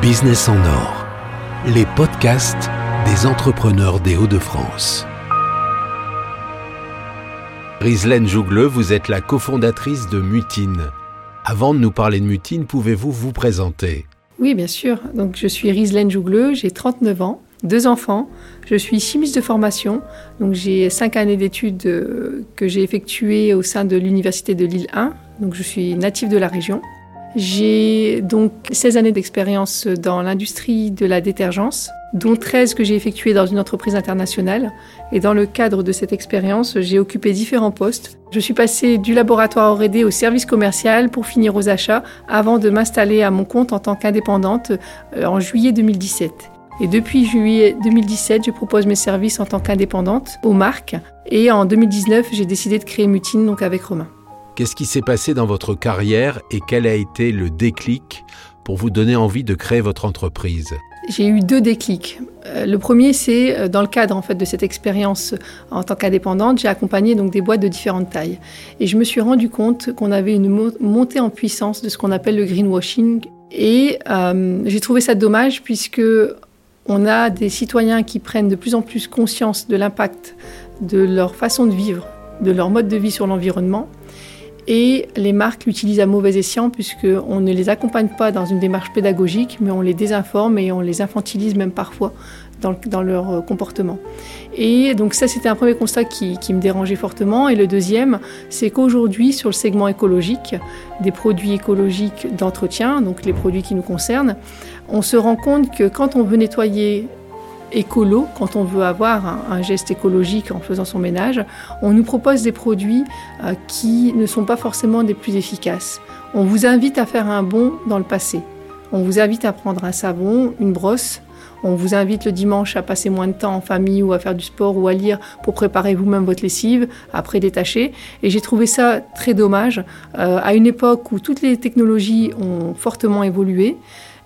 Business en or, les podcasts des entrepreneurs des Hauts-de-France. Rislaine Jougleux, vous êtes la cofondatrice de Mutine. Avant de nous parler de Mutine, pouvez-vous vous présenter? Oui, bien sûr. Donc, je suis Rislaine Jougleux, j'ai 39 ans, deux enfants. Je suis chimiste de formation. Donc, j'ai cinq années d'études euh, que j'ai effectuées au sein de l'Université de Lille 1. Donc, je suis native de la région. J'ai donc 16 années d'expérience dans l'industrie de la détergence, dont 13 que j'ai effectuées dans une entreprise internationale. Et dans le cadre de cette expérience, j'ai occupé différents postes. Je suis passée du laboratoire R&D au service commercial pour finir aux achats avant de m'installer à mon compte en tant qu'indépendante euh, en juillet 2017. Et depuis juillet 2017, je propose mes services en tant qu'indépendante aux marques. Et en 2019, j'ai décidé de créer Mutine donc avec Romain. Qu'est-ce qui s'est passé dans votre carrière et quel a été le déclic pour vous donner envie de créer votre entreprise? J'ai eu deux déclics. Euh, le premier, c'est euh, dans le cadre en fait de cette expérience en tant qu'indépendante, j'ai accompagné donc des boîtes de différentes tailles, et je me suis rendu compte qu'on avait une montée en puissance de ce qu'on appelle le greenwashing, et euh, j'ai trouvé ça dommage puisque on a des citoyens qui prennent de plus en plus conscience de l'impact de leur façon de vivre, de leur mode de vie sur l'environnement, et les marques l'utilisent à mauvais escient puisqu'on ne les accompagne pas dans une démarche pédagogique, mais on les désinforme et on les infantilise même parfois dans, leur euh, comportement. Et donc ça, c'était un premier constat qui, qui, me dérangeait fortement. Et le deuxième, c'est qu'aujourd'hui, sur le segment écologique, des produits écologiques d'entretien, donc les produits qui nous concernent, on se rend compte que quand on veut nettoyer écolo, quand on veut avoir un, geste écologique en faisant son ménage, on nous propose des produits euh, qui ne sont pas forcément des plus efficaces. On vous invite à faire un bond dans le passé. On vous invite à prendre un savon, une brosse. On vous invite le dimanche à passer moins de temps en famille ou à faire du sport ou à lire pour préparer vous-même votre lessive, après détacher. Et j'ai trouvé ça très dommage euh, à une époque où toutes les technologies ont fortement évolué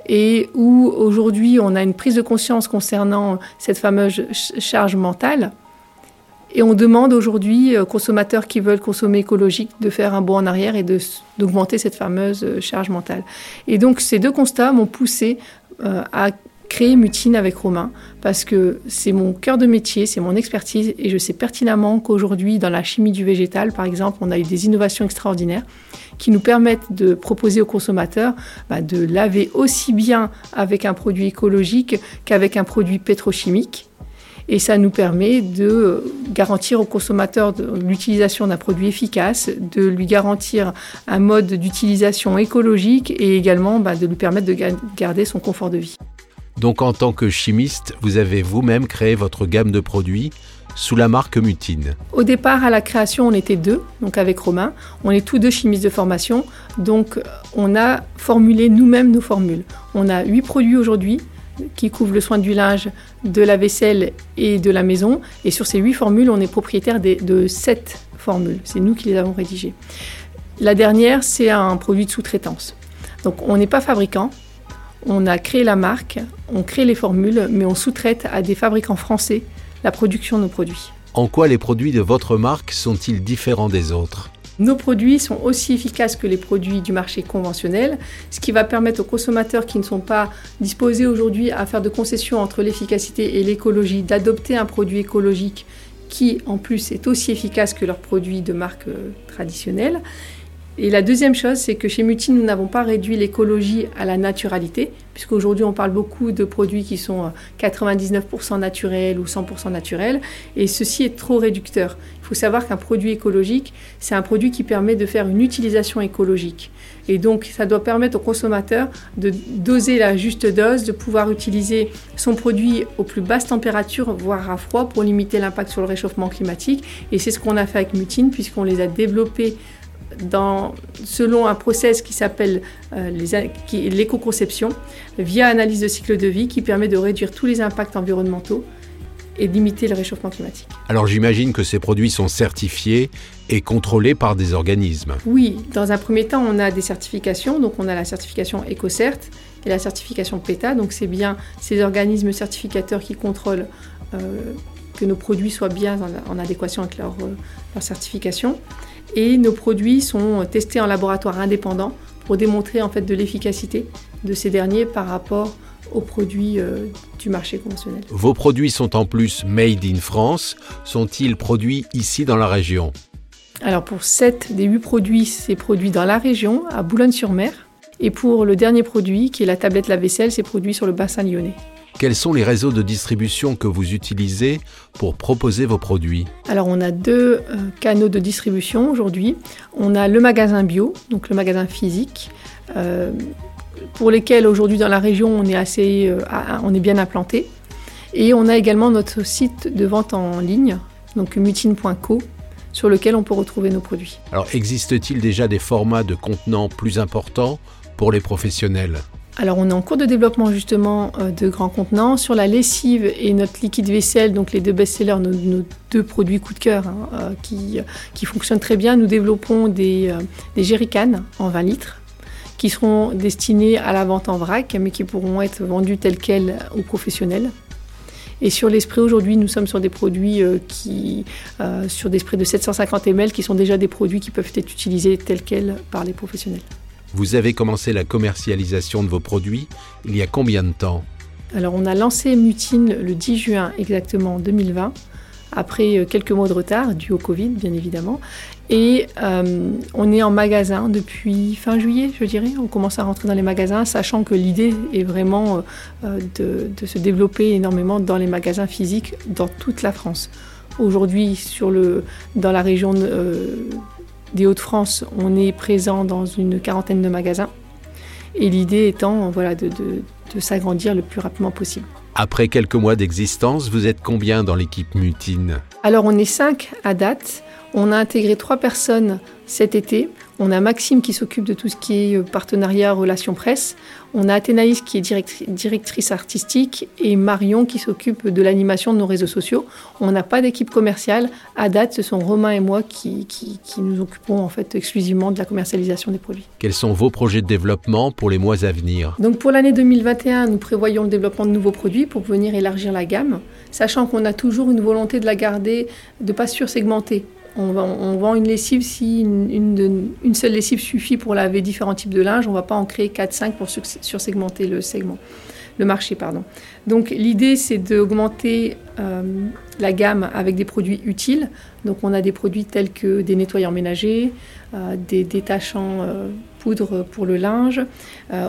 et où aujourd'hui on a une prise de conscience concernant cette fameuse charge mentale. Et on demande aujourd'hui aux consommateurs qui veulent consommer écologique de faire un bond en arrière et d'augmenter cette fameuse euh, charge mentale. Et donc ces deux constats m'ont poussé euh, à créer Mutine avec Romain parce que c'est mon cœur de métier, c'est mon expertise et je sais pertinemment qu'aujourd'hui dans la chimie du végétal par exemple on a eu des innovations extraordinaires qui nous permettent de proposer aux consommateurs bah, de laver aussi bien avec un produit écologique qu'avec un produit pétrochimique. Et ça nous permet de garantir au consommateur l'utilisation d'un produit efficace, de lui garantir un mode d'utilisation écologique et également bah, de lui permettre de garder son confort de vie. Donc en tant que chimiste, vous avez vous-même créé votre gamme de produits sous la marque Mutine Au départ, à la création, on était deux, donc avec Romain. On est tous deux chimistes de formation, donc on a formulé nous-mêmes nos formules. On a huit produits aujourd'hui qui couvrent le soin du linge, de la vaisselle et de la maison. Et sur ces huit formules, on est propriétaire de sept formules. C'est nous qui les avons rédigées. La dernière, c'est un produit de sous-traitance. Donc on n'est pas fabricant, on a créé la marque, on crée les formules, mais on sous-traite à des fabricants français la production de nos produits. En quoi les produits de votre marque sont-ils différents des autres? Nos produits sont aussi efficaces que les produits du marché conventionnel, ce qui va permettre aux consommateurs qui ne sont pas disposés aujourd'hui à faire de concessions entre l'efficacité et l'écologie d'adopter un produit écologique qui en plus est aussi efficace que leurs produits de marque euh, traditionnelle. Et la deuxième chose, c'est que chez Mutine, nous n'avons pas réduit l'écologie à la naturalité, puisqu'aujourd'hui, on parle beaucoup de produits qui sont 99% euh, naturels ou 100% naturels, et ceci est trop réducteur. Il faut savoir qu'un produit écologique, c'est un produit qui permet de faire une utilisation écologique. Et donc, ça doit permettre au consommateur de doser la juste dose, de pouvoir utiliser son produit aux plus basses températures, voire à froid, pour limiter l'impact sur le réchauffement climatique. Et c'est ce qu'on a fait avec Mutine, puisqu'on les a développés selon un process qui s'appelle euh, l'éco-conception, via analyse de cycle de vie qui permet de réduire tous les impacts environnementaux et limiter le réchauffement climatique. Alors j'imagine que ces produits sont certifiés et contrôlés par des organismes. Oui, dans un premier temps, on a des certifications. Donc on a la certification EcoCert et la certification PETA. Donc c'est bien ces organismes certificateurs qui contrôlent euh, que nos produits soient bien en, adéquation avec leur, euh, leur certification et nos produits sont testés en laboratoire indépendant pour démontrer en fait de l'efficacité de ces derniers par rapport aux produits euh, du marché conventionnel. Vos produits sont en plus made in France. Sont-ils produits ici dans la région? Alors pour 7 des 8 produits, c'est produit dans la région, à Boulogne-sur-Mer. Et pour le dernier produit, qui est la tablette lave-vaisselle, c'est produit sur le bassin lyonnais. Quels sont les réseaux de distribution que vous utilisez pour proposer vos produits Alors on a deux euh, canaux de distribution aujourd'hui. On a le magasin bio, donc le magasin physique, euh, pour lesquels aujourd'hui dans la région on est, assez, euh, on est bien implanté. Et on a également notre site de vente en ligne, donc mutine.co, sur lequel on peut retrouver nos produits. Alors existe-t-il déjà des formats de contenants plus importants pour les professionnels? Alors on est en cours de développement justement euh, de grands contenants. Sur la lessive et notre liquide vaisselle, donc les deux best-sellers, nos, deux produits coup de cœur hein, euh, qui, qui, fonctionnent très bien, nous développons des, euh, des en 20 litres qui seront destinés à la vente en vrac, mais qui pourront être vendus tels quels aux professionnels. Et sur les sprays, aujourd'hui, nous sommes sur des produits qui, sur des sprays de 750 ml, qui sont déjà des produits qui peuvent être utilisés tels quels par les professionnels. Vous avez commencé la commercialisation de vos produits il y a combien de temps Alors on a lancé Mutine le 10 juin exactement 2020, après euh, quelques mois de retard dû au Covid bien évidemment. Et euh, on est en magasin depuis fin juillet, je dirais. On commence à rentrer dans les magasins, sachant que l'idée est vraiment euh, de, de, se développer énormément dans les magasins physiques dans toute la France. Aujourd'hui, dans la région des Hauts-de-France, on est présent dans une quarantaine de magasins. Et l'idée étant voilà, de, de s'agrandir le plus rapidement possible. Après quelques mois d'existence, vous êtes combien dans l'équipe Mutine? Alors on est cinq à date. On a intégré trois personnes cet été. On a Maxime qui s'occupe de tout ce qui est euh, partenariat, relations presse. On a Athénaïs qui est directrice artistique et Marion qui s'occupe de l'animation de nos réseaux sociaux. On n'a pas d'équipe commerciale. À date, ce sont Romain et moi qui, qui, nous occupons en fait exclusivement de la commercialisation des produits. Quels sont vos projets de développement pour les mois à venir? Donc pour l'année 2021, nous prévoyons le développement de nouveaux produits pour venir élargir la gamme, sachant qu'on a toujours une volonté de la garder, de pas sursegmenter. On, vend une lessive si une, seule lessive suffit pour laver différents types de linge. On ne va pas en créer 4-5 pour sursegmenter le segment, le marché. Pardon. Donc l'idée c'est d'augmenter euh, la gamme avec des produits utiles. Donc on a des produits tels que des nettoyants ménagers, euh, des détachants euh, poudre pour le linge,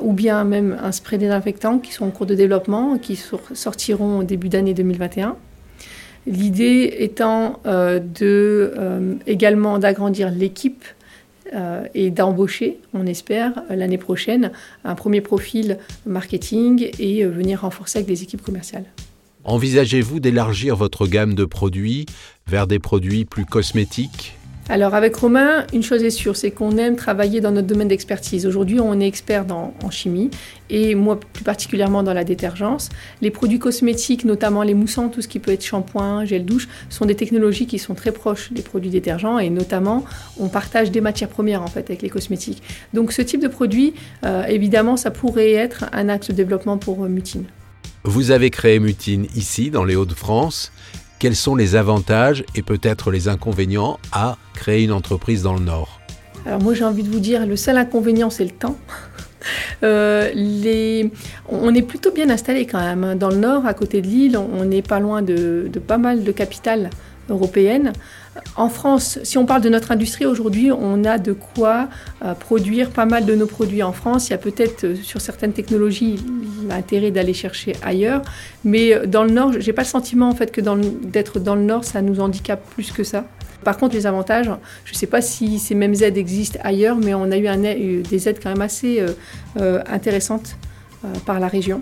ou bien même un spray désinfectant qui sont en cours de développement, qui sortiront au début d'année 2021. L'idée étant euh, euh, également d'agrandir l'équipe euh, et d'embaucher, on espère, l'année prochaine, un premier profil marketing et venir renforcer avec des équipes commerciales. Envisagez-vous d'élargir votre gamme de produits vers des produits plus cosmétiques? Alors avec Romain, une chose est sûre, c'est qu'on aime travailler dans notre domaine d'expertise. Aujourd'hui, on est expert en chimie et moi plus particulièrement dans la détergence. Les produits cosmétiques, notamment les moussants, tout ce qui peut être shampoing, gel douche, sont des technologies qui sont très proches des produits détergents et notamment on partage des matières premières en fait avec les cosmétiques. Donc ce type de produit, euh, évidemment, ça pourrait être un axe de développement pour euh, Mutine. Vous avez créé Mutine ici, dans les Hauts-de-France quels sont les avantages et peut-être les inconvénients à créer une entreprise dans le Nord Alors moi j'ai envie de vous dire, le seul inconvénient c'est le temps. Euh. On est plutôt bien installé quand même. Dans le nord, à côté de Lille, on n'est pas loin de, de, pas mal de capitales européennes. En France, si on parle de notre industrie aujourd'hui, on a de quoi euh, produire pas mal de nos produits en France. Il y a peut-être euh, sur certaines technologies l'intérêt d'aller chercher ailleurs, mais euh, dans le Nord, j'ai pas le sentiment en fait que d'être dans le Nord, ça nous handicape plus que ça. Par contre, les avantages, je ne sais pas si ces mêmes aides existent ailleurs, mais on a eu des aides quand même assez intéressantes par la région.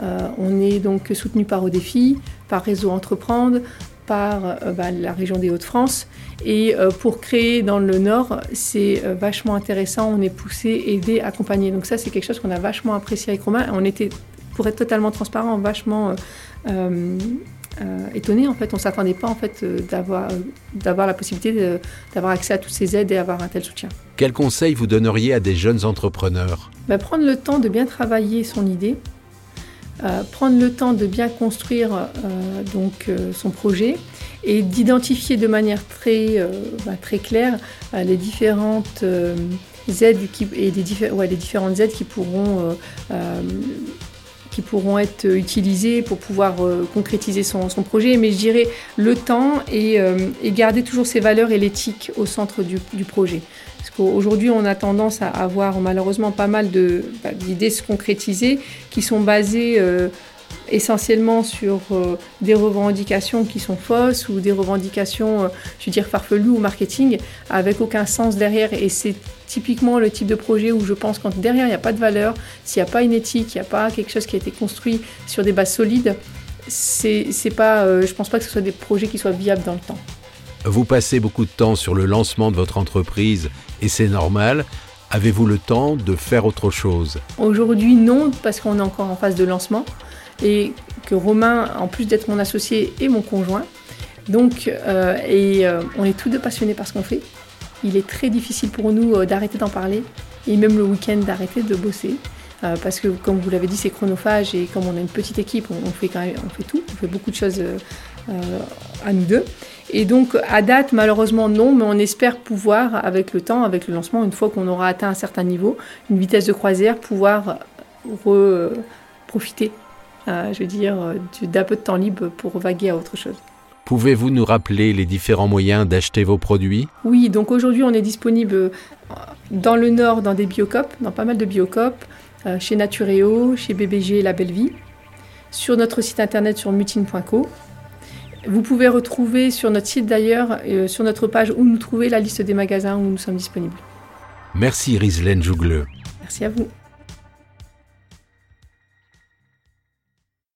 on est donc soutenu par ODEFI, par Réseau Entreprendre, par euh, bah, la région des Hauts-de-France. Et euh, pour créer dans le Nord, c'est euh, vachement intéressant. On est poussé, aidé, accompagné. Donc ça, c'est quelque chose qu'on a vachement apprécié avec Romain. On était, pour être totalement transparent, vachement étonné. En fait, on s'attendait pas en fait d'avoir d'avoir la possibilité d'avoir accès à toutes ces aides et avoir un tel soutien. Quel conseil vous donneriez à des jeunes entrepreneurs? Bah, Prendre le temps de bien travailler son idée, euh, prendre le temps de bien construire euh, donc, euh, son projet et d'identifier de manière très, bah, très claire les différentes aides qui, et des, ouais, les différentes aides qui pourront pourront être utilisées pour pouvoir concrétiser son, projet. Mais je dirais le temps et, et garder toujours ses valeurs et l'éthique au centre du, projet. Parce qu'aujourd'hui, on a tendance à avoir malheureusement pas mal bah, d'idées se concrétiser qui sont basées euh, essentiellement sur euh, des revendications qui sont fausses ou des revendications, euh, je veux dire, farfelues ou marketing, avec aucun sens derrière. Et c'est typiquement le type de projet où je pense quand derrière il n'y a pas de valeur, s'il n'y a pas une éthique, il n'y a pas quelque chose qui a été construit sur des bases solides, c'est, c'est pas, je pense pas que ce soit des projets qui soient viables dans le temps. Vous passez beaucoup de temps sur le lancement de votre entreprise et c'est normal. Avez-vous le temps de faire autre chose? Aujourd'hui, non, parce qu'on est encore en phase de lancement et que Romain, en plus d'être mon associé, est mon conjoint. Donc, euh, et euh, on est tous deux passionnés par ce qu'on fait. Il est très difficile pour nous euh, d'arrêter d'en parler et même le week-end d'arrêter de bosser. parce que, comme vous l'avez dit, c'est chronophage et comme on a une petite équipe, on, fait tout, on fait beaucoup de choses à nous deux. Et donc, à date, malheureusement, non, mais on espère pouvoir, avec le temps, avec le lancement, une fois qu'on aura atteint un certain niveau, une vitesse de croisière, pouvoir profiter, euh, je veux dire, d'un peu de temps libre pour vaguer à autre chose. Pouvez-vous nous rappeler les différents moyens d'acheter vos produits? Oui, donc aujourd'hui, on est disponible dans le Nord, dans des biocopes, dans pas mal de biocopes, euh, chez Natureo, chez BBG La Belle Vie, sur notre site internet sur mutine.co vous pouvez retrouver sur notre site d'ailleurs, euh, sur notre page où nous trouver la liste des magasins où nous sommes disponibles. Merci Rislaine Jougleux. Merci à vous.